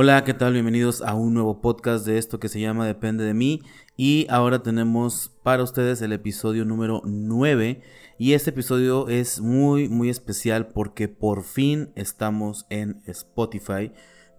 Hola, ¿qué tal? Bienvenidos a un nuevo podcast de esto que se llama Depende de mí. Y ahora tenemos para ustedes el episodio número 9. Y este episodio es muy, muy especial porque por fin estamos en Spotify.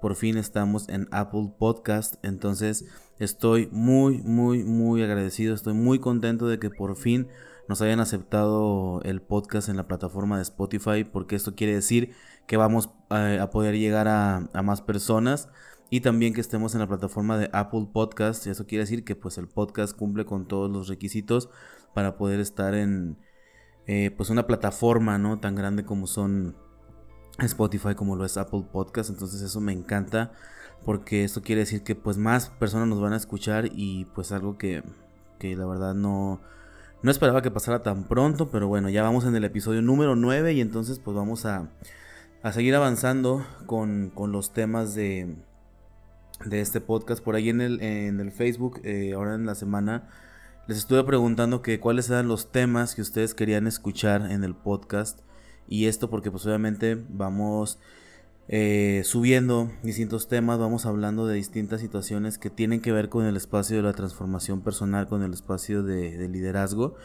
Por fin estamos en Apple Podcast. Entonces estoy muy, muy, muy agradecido. Estoy muy contento de que por fin nos hayan aceptado el podcast en la plataforma de Spotify. Porque esto quiere decir que vamos eh, a, poder llegar a, más personas y también que estemos en la plataforma de Apple Podcast. Y eso quiere decir que pues el podcast cumple con todos los requisitos para poder estar en eh, pues una plataforma no tan grande como son Spotify como lo es Apple Podcast. Entonces eso me encanta porque esto quiere decir que pues más personas nos van a escuchar y pues algo que, que la verdad no... No esperaba que pasara tan pronto, pero bueno, ya vamos en el episodio número 9 y entonces pues vamos a, a seguir avanzando con, los temas de, de, este podcast. Por ahí en el, en el Facebook, eh, ahora en la semana, les estuve preguntando que cuáles eran los temas que ustedes querían escuchar en el podcast. Y esto porque pues obviamente vamos eh, subiendo distintos temas, vamos hablando de distintas situaciones que tienen que ver con el espacio de la transformación personal, con el espacio de liderazgo.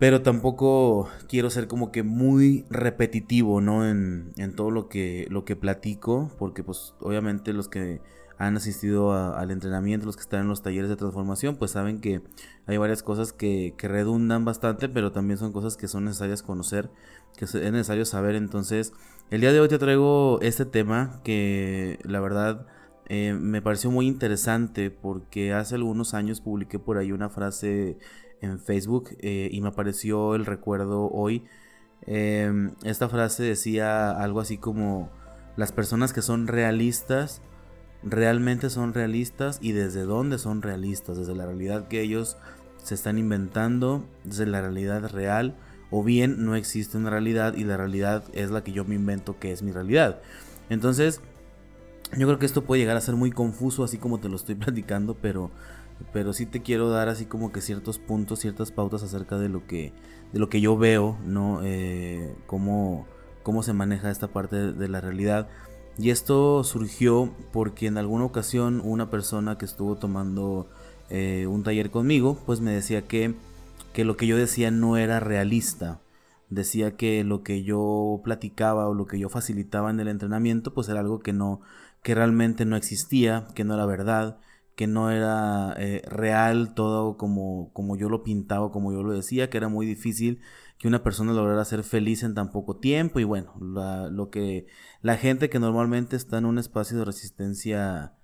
Pero tampoco quiero ser como que muy repetitivo, ¿no? En, todo lo que, lo que platico, porque pues obviamente los que han asistido al entrenamiento, los que están en los talleres de transformación, pues saben que hay varias cosas que, que redundan bastante, pero también son cosas que son necesarias conocer, que es necesario saber. Entonces, el día de hoy te traigo este tema que la verdad eh, me pareció muy interesante porque hace algunos años publiqué por ahí una frase en Facebook eh, y me apareció el recuerdo hoy. Em, esta frase decía algo así como, las personas que son realistas, realmente son realistas y desde dónde son realistas, desde la realidad que ellos se están inventando, desde la realidad real, o bien no existe una realidad y la realidad es la que yo me invento que es mi realidad. Entonces, yo creo que esto puede llegar a ser muy confuso así como te lo estoy platicando, pero pero sí te quiero dar así como que ciertos puntos, ciertas pautas acerca de lo que, de lo que yo veo, ¿no? Eh, cómo, cómo se maneja esta parte de la realidad. Y esto surgió porque en alguna ocasión una persona que estuvo tomando eh, un taller conmigo, pues me decía que, que lo que yo decía no era realista. Decía que lo que yo platicaba o lo que yo facilitaba en el entrenamiento, pues era algo que no, que realmente no existía, que no era verdad que no era eh, real todo como, como yo lo pintaba, como yo lo decía, que era muy difícil que una persona lograra ser feliz en tan poco tiempo y bueno, lo que la gente que normalmente está en un espacio de resistencia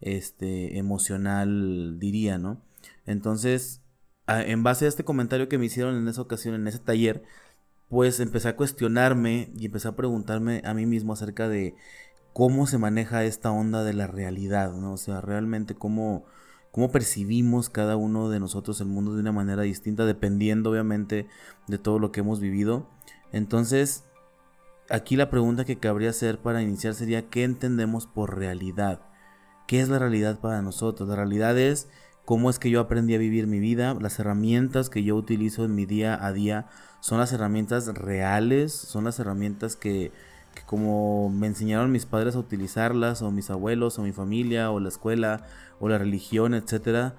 este, emocional diría, ¿no? Entonces, en base a este comentario que me hicieron en esa ocasión, en ese taller, pues empecé a cuestionarme y empecé a preguntarme a mí mismo acerca de cómo se maneja esta onda de la realidad, ¿no? O sea, realmente cómo, cómo percibimos cada uno de nosotros el mundo de una manera distinta, dependiendo obviamente de todo lo que hemos vivido. Entonces, aquí la pregunta que cabría hacer para iniciar sería, ¿qué entendemos por realidad? ¿Qué es la realidad para nosotros? La realidad es cómo es que yo aprendí a vivir mi vida, las herramientas que yo utilizo en mi día a día son las herramientas reales, son las herramientas que que como me enseñaron mis padres a utilizarlas, o mis abuelos, o mi familia, o la escuela, o la religión, etcétera,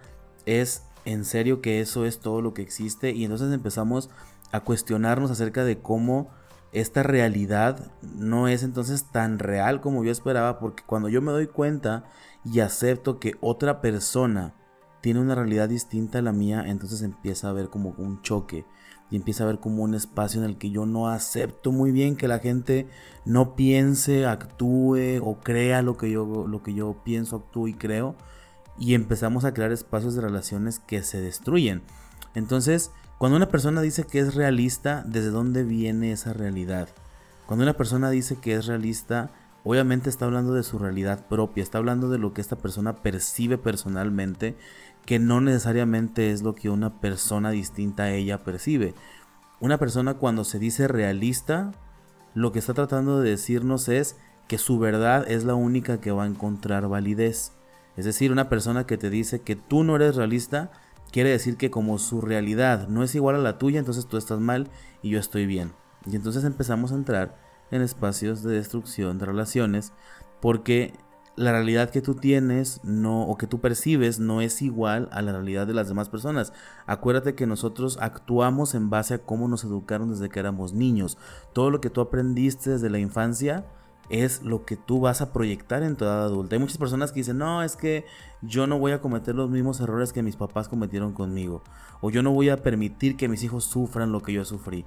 es en serio que eso es todo lo que existe. Y entonces empezamos a cuestionarnos acerca de cómo esta realidad no es entonces tan real como yo esperaba, porque cuando yo me doy cuenta y acepto que otra persona tiene una realidad distinta a la mía, entonces empieza a haber como un choque y empieza a ver como un espacio en el que yo no acepto muy bien que la gente no piense, actúe o crea lo que yo, lo que yo pienso, actúo y creo. Y empezamos a crear espacios de relaciones que se destruyen. Entonces, cuando una persona dice que es realista, ¿desde dónde viene esa realidad? Cuando una persona dice que es realista, obviamente está hablando de su realidad propia, está hablando de lo que esta persona percibe personalmente que no necesariamente es lo que una persona distinta a ella percibe. Una persona cuando se dice realista, lo que está tratando de decirnos es que su verdad es la única que va a encontrar validez. Es decir, una persona que te dice que tú no eres realista, quiere decir que como su realidad no es igual a la tuya, entonces tú estás mal y yo estoy bien. Y entonces empezamos a entrar en espacios de destrucción de relaciones porque la realidad que tú tienes no o que tú percibes no es igual a la realidad de las demás personas. Acuérdate que nosotros actuamos en base a cómo nos educaron desde que éramos niños. Todo lo que tú aprendiste desde la infancia es lo que tú vas a proyectar en tu edad adulta. Hay muchas personas que dicen, "No, es que yo no voy a cometer los mismos errores que mis papás cometieron conmigo o yo no voy a permitir que mis hijos sufran lo que yo sufrí."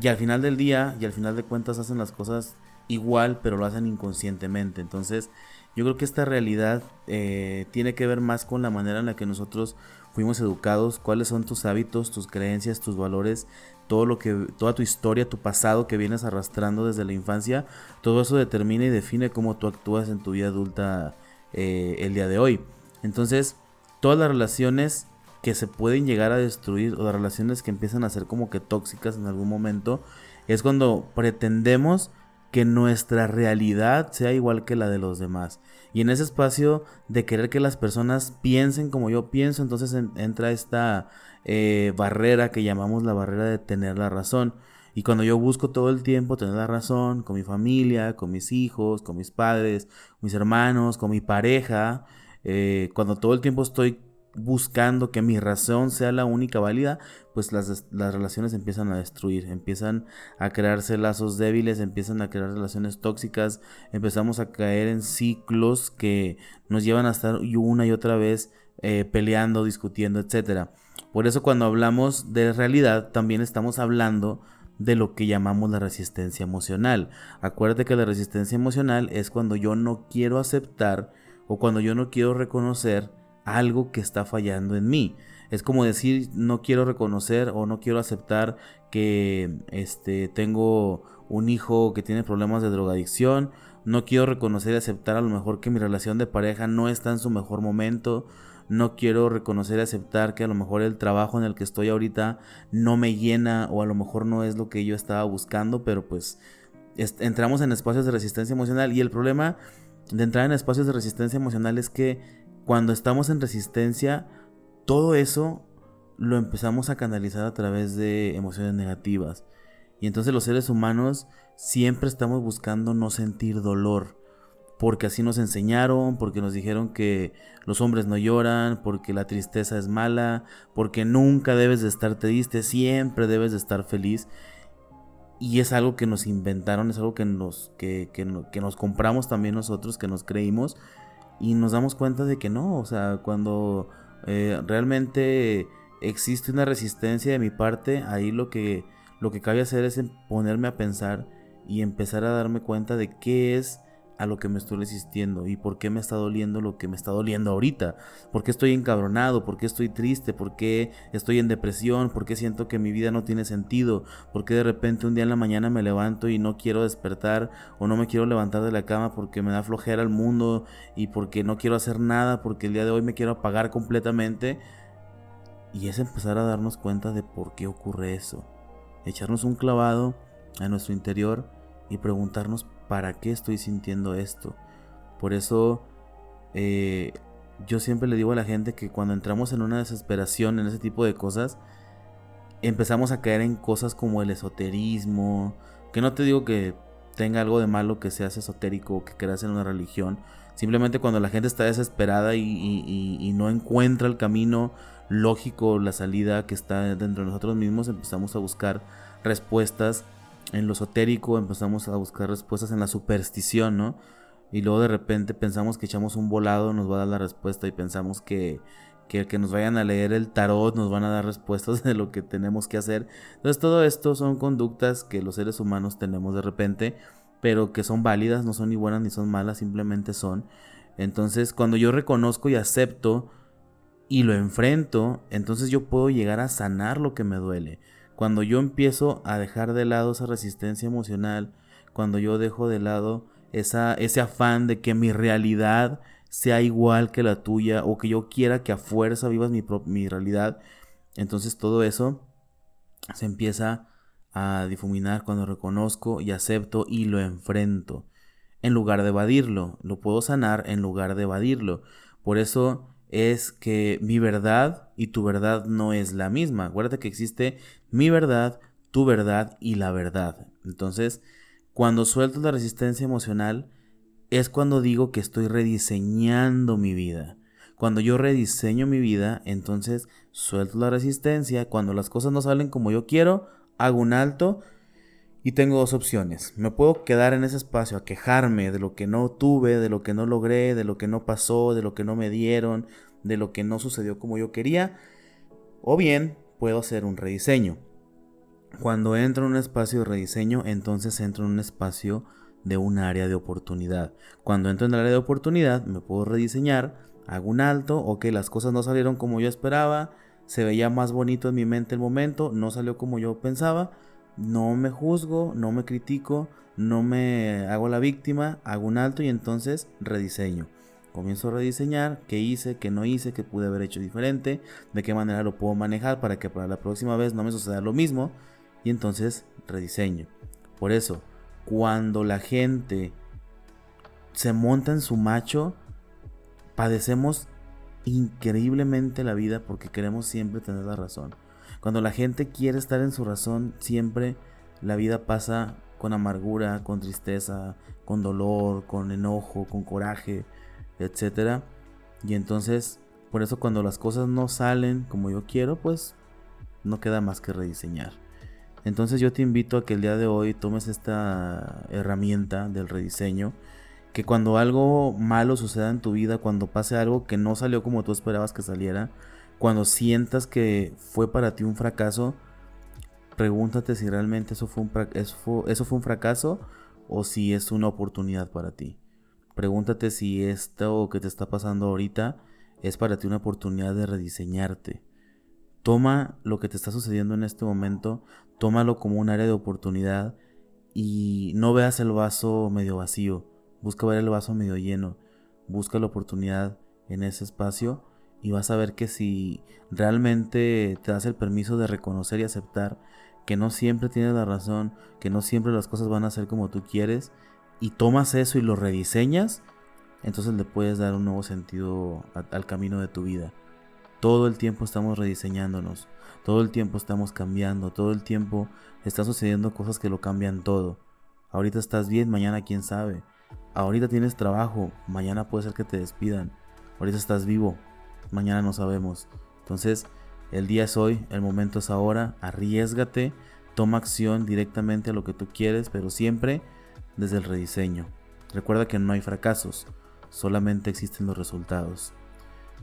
Y al final del día y al final de cuentas hacen las cosas igual, pero lo hacen inconscientemente. Entonces, yo creo que esta realidad eh, tiene que ver más con la manera en la que nosotros fuimos educados, cuáles son tus hábitos, tus creencias, tus valores, todo lo que, toda tu historia, tu pasado que vienes arrastrando desde la infancia, todo eso determina y define cómo tú actúas en tu vida adulta eh, el día de hoy. Entonces, todas las relaciones que se pueden llegar a destruir o las relaciones que empiezan a ser como que tóxicas en algún momento, es cuando pretendemos que nuestra realidad sea igual que la de los demás. Y en ese espacio de querer que las personas piensen como yo pienso, entonces entra esta eh, barrera que llamamos la barrera de tener la razón. Y cuando yo busco todo el tiempo tener la razón con mi familia, con mis hijos, con mis padres, mis hermanos, con mi pareja, eh, cuando todo el tiempo estoy buscando que mi razón sea la única válida, pues las, las, relaciones empiezan a destruir, empiezan a crearse lazos débiles, empiezan a crear relaciones tóxicas, empezamos a caer en ciclos que nos llevan a estar una y otra vez eh, peleando, discutiendo, etc. Por eso cuando hablamos de realidad, también estamos hablando de lo que llamamos la resistencia emocional. Acuérdate que la resistencia emocional es cuando yo no quiero aceptar o cuando yo no quiero reconocer algo que está fallando en mí. Es como decir, no quiero reconocer o no quiero aceptar que este, tengo un hijo que tiene problemas de drogadicción. No quiero reconocer y aceptar a lo mejor que mi relación de pareja no está en su mejor momento. No quiero reconocer y aceptar que a lo mejor el trabajo en el que estoy ahorita no me llena o a lo mejor no es lo que yo estaba buscando, pero pues entramos en espacios de resistencia emocional y el problema de entrar en espacios de resistencia emocional es que cuando estamos en resistencia, todo eso lo empezamos a canalizar a través de emociones negativas. Y entonces los seres humanos siempre estamos buscando no sentir dolor. Porque así nos enseñaron, porque nos dijeron que los hombres no lloran, porque la tristeza es mala, porque nunca debes de estar triste, siempre debes de estar feliz. Y es algo que nos inventaron, es algo que nos, que, que nos compramos también nosotros, que nos creímos y nos damos cuenta de que no, o sea, cuando eh, realmente existe una resistencia de mi parte, ahí lo que, lo que cabe hacer es ponerme a pensar y empezar a darme cuenta de qué es a lo que me estoy resistiendo y por qué me está doliendo lo que me está doliendo ahorita, por qué estoy encabronado, por qué estoy triste, por qué estoy en depresión, por qué siento que mi vida no tiene sentido, por qué de repente un día en la mañana me levanto y no quiero despertar o no me quiero levantar de la cama porque me da flojera el mundo y porque no quiero hacer nada, porque el día de hoy me quiero apagar completamente. Y es empezar a darnos cuenta de por qué ocurre eso. Echarnos un clavado a nuestro interior y preguntarnos ¿para qué estoy sintiendo esto? Por eso eh, yo siempre le digo a la gente que cuando entramos en una desesperación, en ese tipo de cosas, empezamos a caer en cosas como el esoterismo, que no te digo que tenga algo de malo que seas esotérico o que creas en una religión, simplemente cuando la gente está desesperada y no encuentra el camino lógico, la salida que está dentro de nosotros mismos, empezamos a buscar respuestas en lo esotérico, empezamos a buscar respuestas en la superstición, ¿no? Y luego de repente pensamos que echamos un volado, nos va a dar la respuesta y pensamos que, que, que nos vayan a leer el tarot nos van a dar respuestas de lo que tenemos que hacer. Entonces todo esto son conductas que los seres humanos tenemos de repente, pero que son válidas, no son ni buenas ni son malas, simplemente son. Entonces cuando yo reconozco y acepto y lo enfrento, entonces yo puedo llegar a sanar lo que me duele. Cuando yo empiezo a dejar de lado esa resistencia emocional, cuando yo dejo de lado ese afán de que mi realidad sea igual que la tuya o que yo quiera que a fuerza vivas mi realidad, entonces todo eso se empieza a difuminar cuando reconozco y acepto y lo enfrento. En lugar de evadirlo, lo puedo sanar en lugar de evadirlo. Por eso es que mi verdad y tu verdad no es la misma. Acuérdate que existe mi verdad, tu verdad y la verdad. Entonces, cuando suelto la resistencia emocional, es cuando digo que estoy rediseñando mi vida. Cuando yo rediseño mi vida, entonces suelto la resistencia. Cuando las cosas no salen como yo quiero, hago un alto y tengo dos opciones. Me puedo quedar en ese espacio a quejarme de lo que no tuve, de lo que no logré, de lo que no pasó, de lo que no me dieron, de lo que no sucedió como yo quería. O bien puedo hacer un rediseño. Cuando entro en un espacio de rediseño, entonces entro en un espacio de un área de oportunidad. Cuando entro en el área de oportunidad, me puedo rediseñar, hago un alto, ok, las cosas no salieron como yo esperaba, se veía más bonito en mi mente el momento, no salió como yo pensaba, no me juzgo, no me critico, no me hago la víctima, hago un alto y entonces rediseño. Comienzo a rediseñar qué hice, qué no hice, qué pude haber hecho diferente, de qué manera lo puedo manejar para que para la próxima vez no me suceda lo mismo y entonces rediseño. Por eso, cuando la gente se monta en su macho, padecemos increíblemente la vida porque queremos siempre tener la razón. Cuando la gente quiere estar en su razón, siempre la vida pasa con amargura, con tristeza, con dolor, con enojo, con coraje, etc. Y entonces, por eso cuando las cosas no salen como yo quiero, pues no queda más que rediseñar. Entonces yo te invito a que el día de hoy tomes esta herramienta del rediseño, que cuando algo malo suceda en tu vida, cuando pase algo que no salió como tú esperabas que saliera, cuando sientas que fue para ti un fracaso, pregúntate si realmente eso fue un, eso fue un fracaso o si es una oportunidad para ti. Pregúntate si esto que te está pasando ahorita es para ti una oportunidad de rediseñarte. Toma lo que te está sucediendo en este momento, tómalo como un área de oportunidad y no veas el vaso medio vacío. Busca ver el vaso medio lleno. Busca la oportunidad en ese espacio y vas a ver que si realmente te das el permiso de reconocer y aceptar que no siempre tienes la razón, que no siempre las cosas van a ser como tú quieres, y tomas eso y lo rediseñas, entonces le puedes dar un nuevo sentido al camino de tu vida. Todo el tiempo estamos rediseñándonos, todo el tiempo estamos cambiando, todo el tiempo está sucediendo cosas que lo cambian todo. Ahorita estás bien, mañana quién sabe. Ahorita tienes trabajo, mañana puede ser que te despidan. Ahorita estás vivo, mañana no sabemos. Entonces, el día es hoy, el momento es ahora, arriesgate, toma acción directamente a lo que tú quieres, pero siempre desde el rediseño. Recuerda que no hay fracasos, solamente existen los resultados.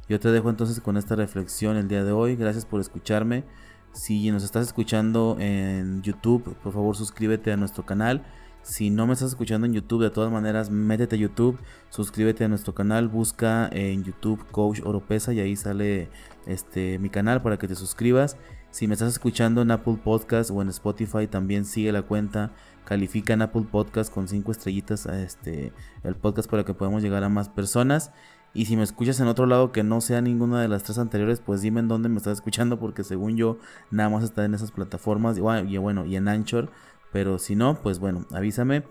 Yo te dejo entonces con esta reflexión el día de hoy. Gracias por escucharme. Si nos estás escuchando en YouTube, por favor suscríbete a nuestro canal si no me estás escuchando en YouTube, de todas maneras, métete a YouTube, suscríbete a nuestro canal, busca en YouTube Coach Oropesa y ahí sale este mi canal para que te suscribas. Si me estás escuchando en Apple Podcast o en Spotify, también sigue la cuenta, califica en Apple Podcast con 5 estrellitas a este el podcast para que podamos llegar a más personas. Y si me escuchas en otro lado que no sea ninguna de las tres anteriores, pues dime en dónde me estás escuchando, porque según yo, nada más está en esas plataformas. Y bueno, y en Anchor pero si no, pues bueno, avísame.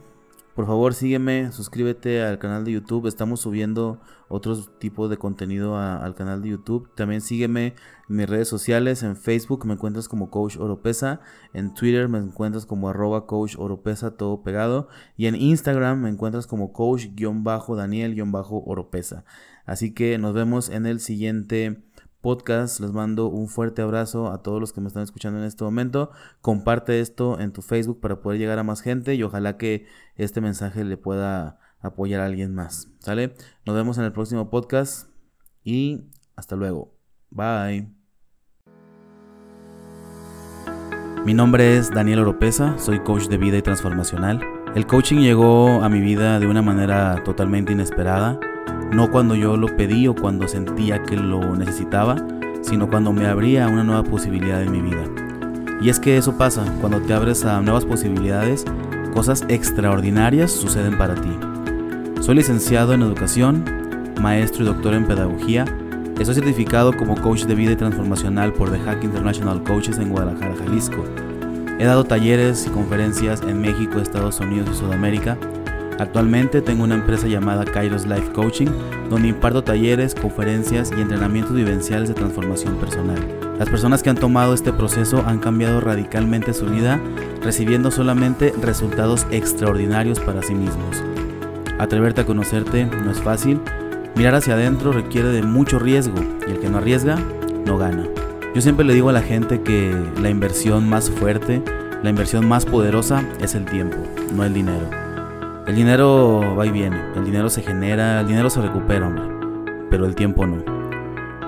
Por favor, sígueme, suscríbete al canal de YouTube. Estamos subiendo otros tipos de contenido al canal de YouTube. También sígueme en mis redes sociales. En Facebook me encuentras como Coach Oropesa. En Twitter me encuentras como arroba Coach Oropesa, todo pegado. Y en Instagram me encuentras como Coach-Daniel-Oropesa. Así que nos vemos en el siguiente podcast. Les mando un fuerte abrazo a todos los que me están escuchando en este momento. Comparte esto en tu Facebook para poder llegar a más gente y ojalá que este mensaje le pueda apoyar a alguien más. ¿Sale? Nos vemos en el próximo podcast y hasta luego. Bye. Mi nombre es Daniel Oropesa, soy coach de vida y transformacional. El coaching llegó a mi vida de una manera totalmente inesperada no cuando yo lo pedí o cuando sentía que lo necesitaba, sino cuando me abría una nueva posibilidad en mi vida. Y es que eso pasa, cuando te abres a nuevas posibilidades, cosas extraordinarias suceden para ti. Soy licenciado en educación, maestro y doctor en pedagogía. Estoy certificado como coach de vida y transformacional por The Hack International Coaches en Guadalajara, Jalisco. He dado talleres y conferencias en México, Estados Unidos y Sudamérica Actualmente tengo una empresa llamada Kairos Life Coaching, donde imparto talleres, conferencias y entrenamientos vivenciales de transformación personal. Las personas que han tomado este proceso han cambiado radicalmente su vida, recibiendo solamente resultados extraordinarios para sí mismos. Atreverte a conocerte no es fácil. Mirar hacia adentro requiere de mucho riesgo y el que no arriesga, no gana. Yo siempre le digo a la gente que la inversión más fuerte, la inversión más poderosa es el tiempo, no el dinero. El dinero va y viene, el dinero se genera, el dinero se recupera, hombre, pero el tiempo no.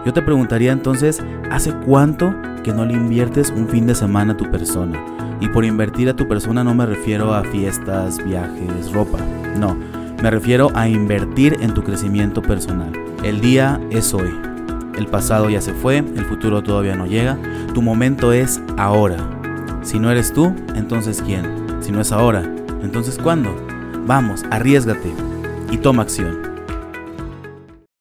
Yo te preguntaría entonces, ¿hace cuánto que no le inviertes un fin de semana a tu persona? Y por invertir a tu persona no me refiero a fiestas, viajes, ropa, no, me refiero a invertir en tu crecimiento personal. El día es hoy. El pasado ya se fue, el futuro todavía no llega. Tu momento es ahora. Si no eres tú, entonces ¿quién? Si no es ahora, entonces ¿cuándo? Vamos, arriesgate y toma acción.